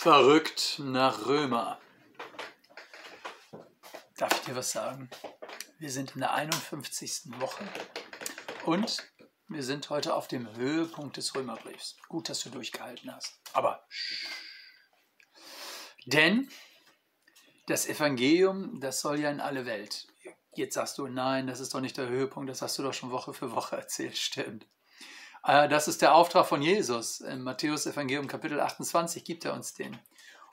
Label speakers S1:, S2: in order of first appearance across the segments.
S1: Verrückt nach Römer. Darf ich dir was sagen? Wir sind in der 51. Woche und wir sind heute auf dem Höhepunkt des Römerbriefs. Gut, dass du durchgehalten hast. Aber denn das Evangelium, das soll ja in alle Welt. Jetzt sagst du, nein, das ist doch nicht der Höhepunkt, das hast du doch schon Woche für Woche erzählt. Stimmt. Äh, das ist der Auftrag von Jesus. Im Matthäus Evangelium Kapitel 28 gibt er uns den.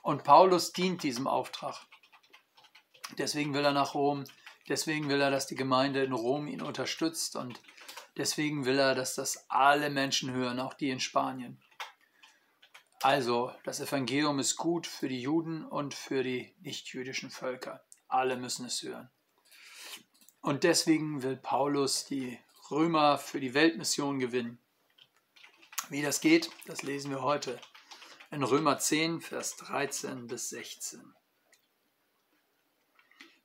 S1: Und Paulus dient diesem Auftrag. Deswegen will er nach Rom, deswegen will er, dass die Gemeinde in Rom ihn unterstützt und deswegen will er, dass das alle Menschen hören, auch die in Spanien. Also, das Evangelium ist gut für die Juden und für die nichtjüdischen Völker. Alle müssen es hören. Und deswegen will Paulus die Römer für die Weltmission gewinnen. Wie das geht, das lesen wir heute in Römer 10, Vers 13 bis 16.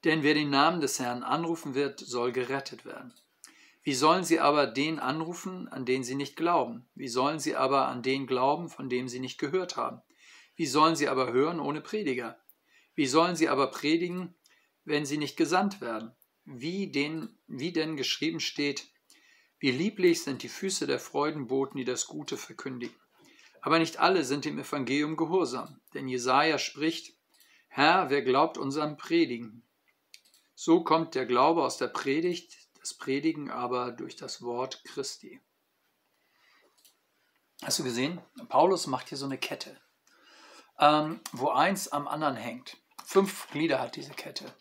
S1: Denn wer den Namen des Herrn anrufen wird, soll gerettet werden. Wie sollen sie aber den anrufen, an den sie nicht glauben? Wie sollen sie aber an den glauben, von dem sie nicht gehört haben? Wie sollen sie aber hören ohne Prediger? Wie sollen sie aber predigen, wenn sie nicht gesandt werden? Wie, den, wie denn geschrieben steht, wie lieblich sind die Füße der Freudenboten, die das Gute verkündigen. Aber nicht alle sind dem Evangelium gehorsam, denn Jesaja spricht: Herr, wer glaubt unserem Predigen? So kommt der Glaube aus der Predigt, das Predigen aber durch das Wort Christi. Hast du gesehen? Paulus macht hier so eine Kette, ähm, wo eins am anderen hängt. Fünf Glieder hat diese Kette.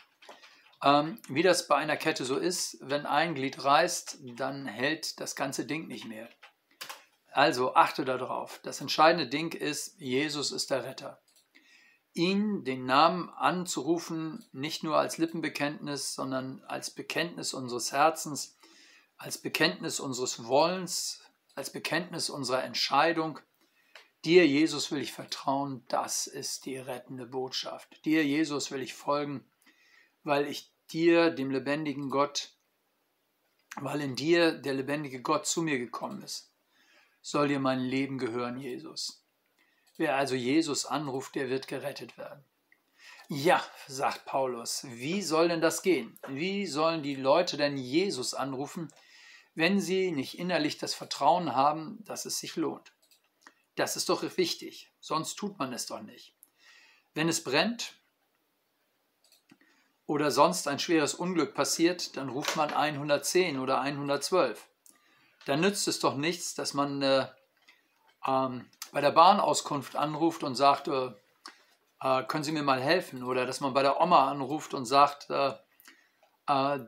S1: Ähm, wie das bei einer Kette so ist, wenn ein Glied reißt, dann hält das ganze Ding nicht mehr. Also achte darauf. Das entscheidende Ding ist, Jesus ist der Retter. Ihn, den Namen anzurufen, nicht nur als Lippenbekenntnis, sondern als Bekenntnis unseres Herzens, als Bekenntnis unseres Wollens, als Bekenntnis unserer Entscheidung. Dir, Jesus, will ich vertrauen, das ist die rettende Botschaft. Dir, Jesus, will ich folgen, weil ich dir, dem lebendigen Gott, weil in dir der lebendige Gott zu mir gekommen ist, soll dir mein Leben gehören, Jesus. Wer also Jesus anruft, der wird gerettet werden. Ja, sagt Paulus, wie soll denn das gehen? Wie sollen die Leute denn Jesus anrufen, wenn sie nicht innerlich das Vertrauen haben, dass es sich lohnt? Das ist doch wichtig, sonst tut man es doch nicht. Wenn es brennt, oder sonst ein schweres Unglück passiert, dann ruft man 110 oder 112. Dann nützt es doch nichts, dass man äh, ähm, bei der Bahnauskunft anruft und sagt, äh, äh, können Sie mir mal helfen? Oder dass man bei der Oma anruft und sagt, äh, äh,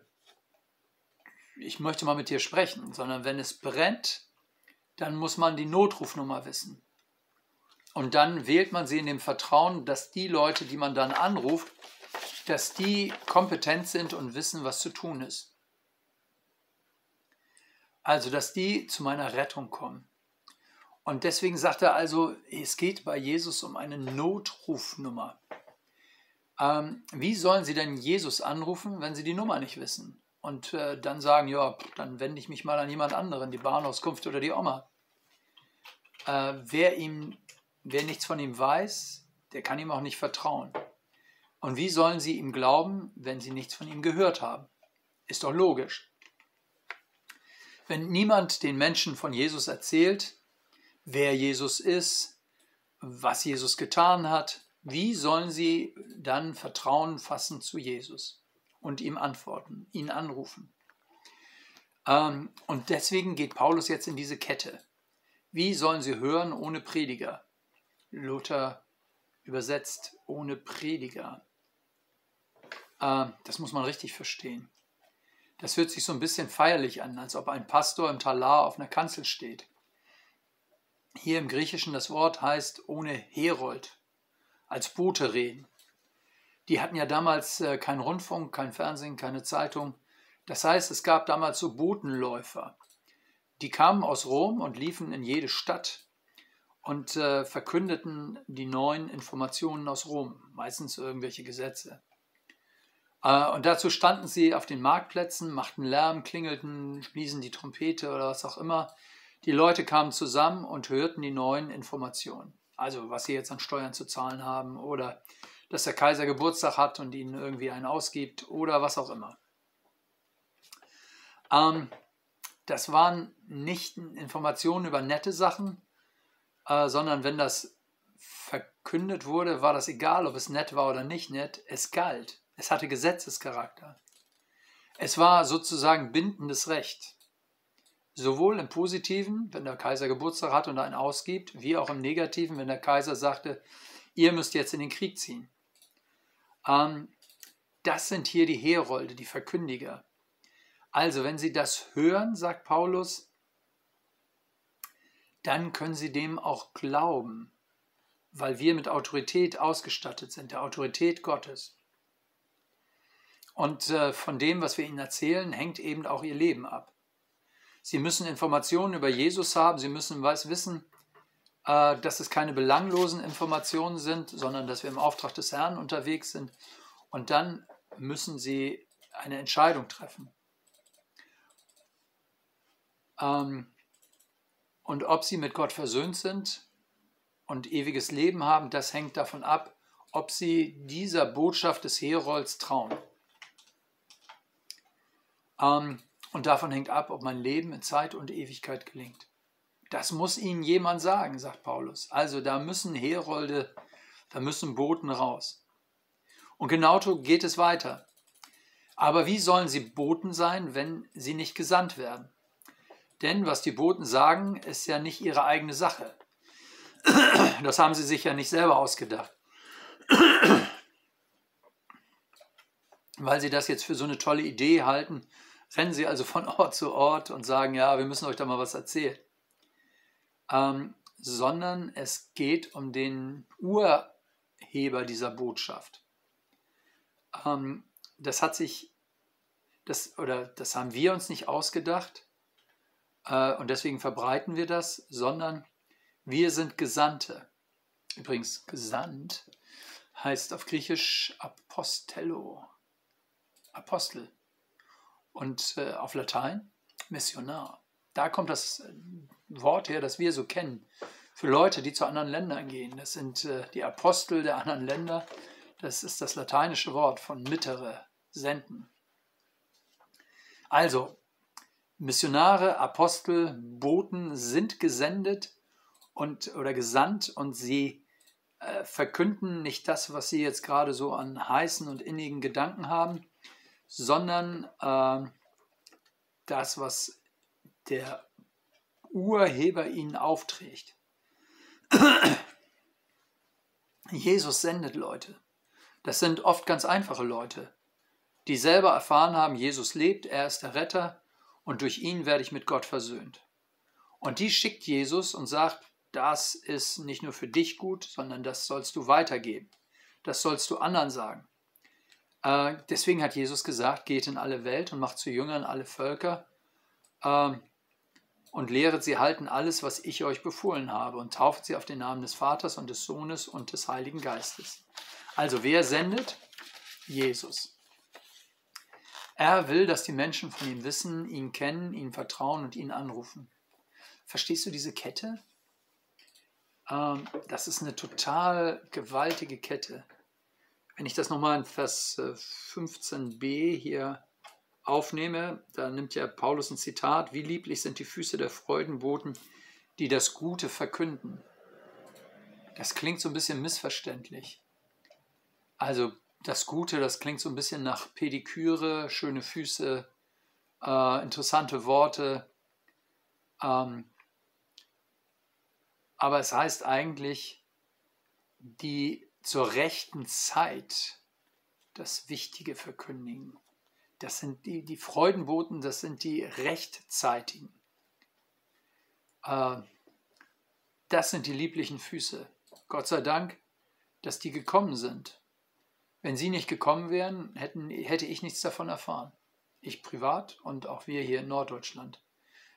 S1: ich möchte mal mit dir sprechen, sondern wenn es brennt, dann muss man die Notrufnummer wissen. Und dann wählt man sie in dem Vertrauen, dass die Leute, die man dann anruft, dass die kompetent sind und wissen, was zu tun ist. Also, dass die zu meiner Rettung kommen. Und deswegen sagt er also, es geht bei Jesus um eine Notrufnummer. Ähm, wie sollen sie denn Jesus anrufen, wenn sie die Nummer nicht wissen? Und äh, dann sagen, ja, dann wende ich mich mal an jemand anderen, die Bahnauskunft oder die Oma. Äh, wer, ihm, wer nichts von ihm weiß, der kann ihm auch nicht vertrauen. Und wie sollen sie ihm glauben, wenn sie nichts von ihm gehört haben? Ist doch logisch. Wenn niemand den Menschen von Jesus erzählt, wer Jesus ist, was Jesus getan hat, wie sollen sie dann Vertrauen fassen zu Jesus und ihm antworten, ihn anrufen? Ähm, und deswegen geht Paulus jetzt in diese Kette. Wie sollen sie hören ohne Prediger? Luther übersetzt ohne Prediger. Äh, das muss man richtig verstehen. Das hört sich so ein bisschen feierlich an, als ob ein Pastor im Talar auf einer Kanzel steht. Hier im Griechischen das Wort heißt ohne Herold, als Bote reden. Die hatten ja damals äh, keinen Rundfunk, kein Fernsehen, keine Zeitung. Das heißt, es gab damals so Botenläufer. Die kamen aus Rom und liefen in jede Stadt und äh, verkündeten die neuen Informationen aus Rom, meistens irgendwelche Gesetze. Äh, und dazu standen sie auf den Marktplätzen, machten Lärm, klingelten, bliesen die Trompete oder was auch immer. Die Leute kamen zusammen und hörten die neuen Informationen. Also was sie jetzt an Steuern zu zahlen haben oder dass der Kaiser Geburtstag hat und ihnen irgendwie einen ausgibt oder was auch immer. Ähm, das waren nicht Informationen über nette Sachen, äh, sondern wenn das verkündet wurde, war das egal, ob es nett war oder nicht nett. Es galt. Es hatte Gesetzescharakter. Es war sozusagen bindendes Recht. Sowohl im Positiven, wenn der Kaiser Geburtstag hat und einen ausgibt, wie auch im Negativen, wenn der Kaiser sagte, ihr müsst jetzt in den Krieg ziehen. Ähm, das sind hier die Herolde, die Verkündiger. Also, wenn Sie das hören, sagt Paulus, dann können Sie dem auch glauben, weil wir mit Autorität ausgestattet sind, der Autorität Gottes. Und äh, von dem, was wir Ihnen erzählen, hängt eben auch Ihr Leben ab. Sie müssen Informationen über Jesus haben, Sie müssen wissen, äh, dass es keine belanglosen Informationen sind, sondern dass wir im Auftrag des Herrn unterwegs sind. Und dann müssen Sie eine Entscheidung treffen. Ähm, und ob Sie mit Gott versöhnt sind und ewiges Leben haben, das hängt davon ab, ob Sie dieser Botschaft des Herolds trauen. Ähm, und davon hängt ab, ob mein Leben in Zeit und Ewigkeit gelingt. Das muss Ihnen jemand sagen, sagt Paulus. Also da müssen Herolde, da müssen Boten raus. Und genauso geht es weiter. Aber wie sollen sie Boten sein, wenn sie nicht gesandt werden? Denn was die Boten sagen, ist ja nicht ihre eigene Sache. Das haben sie sich ja nicht selber ausgedacht. Weil sie das jetzt für so eine tolle Idee halten, rennen sie also von Ort zu Ort und sagen, ja, wir müssen euch da mal was erzählen ähm, sondern es geht um den Urheber dieser Botschaft. Ähm, das hat sich, das, oder das haben wir uns nicht ausgedacht äh, und deswegen verbreiten wir das, sondern wir sind Gesandte. Übrigens, gesandt heißt auf Griechisch Apostello, Apostel. Und äh, auf Latein Missionar. Da kommt das Wort her, das wir so kennen, für Leute, die zu anderen Ländern gehen. Das sind äh, die Apostel der anderen Länder. Das ist das lateinische Wort von mittere, senden. Also, Missionare, Apostel, Boten sind gesendet und, oder gesandt und sie äh, verkünden nicht das, was sie jetzt gerade so an heißen und innigen Gedanken haben, sondern äh, das, was der Urheber ihnen aufträgt. Jesus sendet Leute. Das sind oft ganz einfache Leute, die selber erfahren haben, Jesus lebt, er ist der Retter und durch ihn werde ich mit Gott versöhnt. Und die schickt Jesus und sagt, das ist nicht nur für dich gut, sondern das sollst du weitergeben. Das sollst du anderen sagen. Äh, deswegen hat Jesus gesagt, geht in alle Welt und macht zu Jüngern alle Völker. Ähm, und lehret sie halten alles, was ich euch befohlen habe, und tauft sie auf den Namen des Vaters und des Sohnes und des Heiligen Geistes. Also wer sendet? Jesus. Er will, dass die Menschen von ihm wissen, ihn kennen, ihn vertrauen und ihn anrufen. Verstehst du diese Kette? Ähm, das ist eine total gewaltige Kette. Wenn ich das nochmal in Vers 15b äh, hier aufnehme, da nimmt ja Paulus ein Zitat, wie lieblich sind die Füße der Freudenboten, die das Gute verkünden. Das klingt so ein bisschen missverständlich. Also das Gute, das klingt so ein bisschen nach Pediküre, schöne Füße, äh, interessante Worte. Ähm, aber es heißt eigentlich, die zur rechten Zeit das Wichtige verkündigen. Das sind die, die Freudenboten, das sind die rechtzeitigen. Äh, das sind die lieblichen Füße. Gott sei Dank, dass die gekommen sind. Wenn sie nicht gekommen wären, hätten, hätte ich nichts davon erfahren. Ich privat und auch wir hier in Norddeutschland.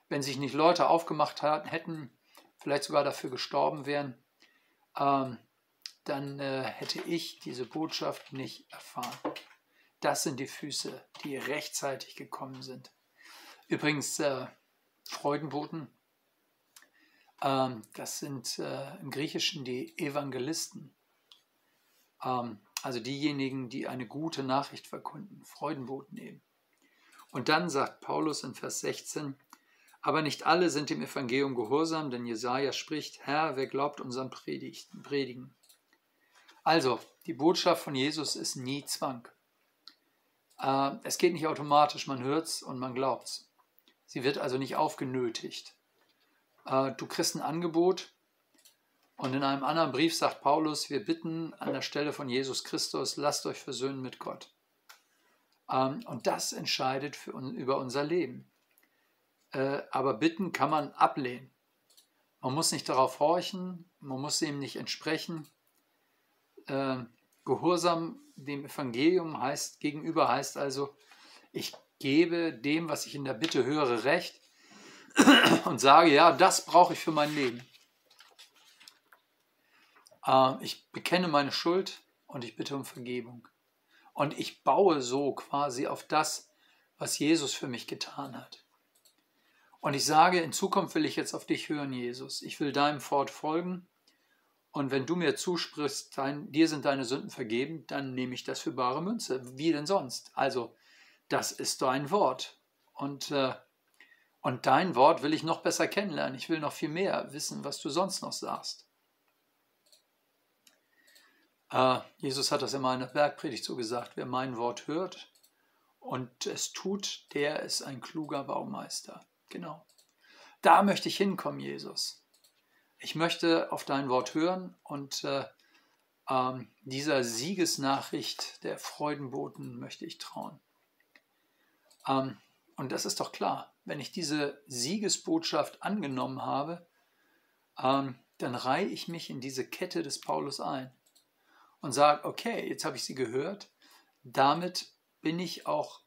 S1: Wenn sich nicht Leute aufgemacht hätten, vielleicht sogar dafür gestorben wären, ähm, dann äh, hätte ich diese Botschaft nicht erfahren. Das sind die Füße, die rechtzeitig gekommen sind. Übrigens, äh, Freudenboten, Ähm, das sind äh, im Griechischen die Evangelisten. Ähm, also diejenigen, die eine gute Nachricht verkunden, Freudenboten eben. Und dann sagt Paulus in Vers 16, aber nicht alle sind dem Evangelium gehorsam, denn Jesaja spricht: Herr, wer glaubt unseren Predigten, Predigen? Also, die Botschaft von Jesus ist nie Zwang. Äh, es geht nicht automatisch, man hört es und man glaubt es. Sie wird also nicht aufgenötigt. Äh, du kriegst ein Angebot und in einem anderen Brief sagt Paulus, wir bitten an der Stelle von Jesus Christus, lasst euch versöhnen mit Gott. Ähm, und das entscheidet für, über unser Leben. Äh, aber bitten kann man ablehnen. Man muss nicht darauf horchen, man muss ihm nicht entsprechen. Äh, Gehorsam dem Evangelium heißt, gegenüber heißt also, ich gebe dem, was ich in der Bitte höre, recht und sage, ja, das brauche ich für mein Leben. Äh, ich bekenne meine Schuld und ich bitte um Vergebung. Und ich baue so quasi auf das, was Jesus für mich getan hat. Und ich sage, in Zukunft will ich jetzt auf dich hören, Jesus. Ich will deinem Wort folgen. Und wenn du mir zusprichst, dein, dir sind deine Sünden vergeben, dann nehme ich das für bare Münze. Wie denn sonst? Also, das ist dein Wort. Und, äh, und dein Wort will ich noch besser kennenlernen. Ich will noch viel mehr wissen, was du sonst noch sagst. Äh, Jesus hat das immer in der Bergpredigt so gesagt, wer mein Wort hört und es tut, der ist ein kluger Baumeister. Genau. Da möchte ich hinkommen, Jesus. Ich möchte auf dein Wort hören und äh, ähm, dieser Siegesnachricht der Freudenboten möchte ich trauen. Ähm, und das ist doch klar, wenn ich diese Siegesbotschaft angenommen habe, ähm, dann reihe ich mich in diese Kette des Paulus ein und sage, okay, jetzt habe ich sie gehört, damit bin ich auch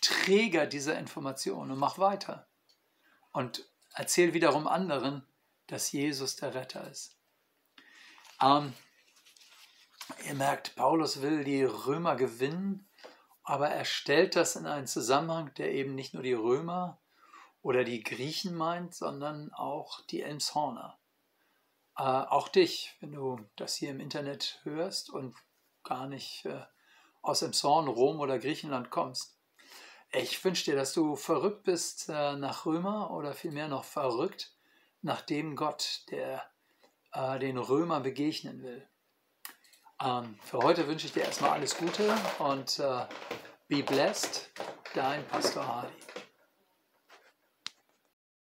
S1: Träger dieser Information und mach weiter. Und erzähl wiederum anderen, dass Jesus der Retter ist. Ähm, ihr merkt, Paulus will die Römer gewinnen, aber er stellt das in einen Zusammenhang, der eben nicht nur die Römer oder die Griechen meint, sondern auch die Elmshorner. Äh, auch dich, wenn du das hier im Internet hörst und gar nicht äh, aus Elmshorn, Rom oder Griechenland kommst. Ich wünsche dir, dass du verrückt bist äh, nach Römer oder vielmehr noch verrückt nach dem Gott, der äh, den Römer begegnen will. Ähm, für heute wünsche ich dir erstmal alles Gute und äh, be blessed, dein Pastor Hardy.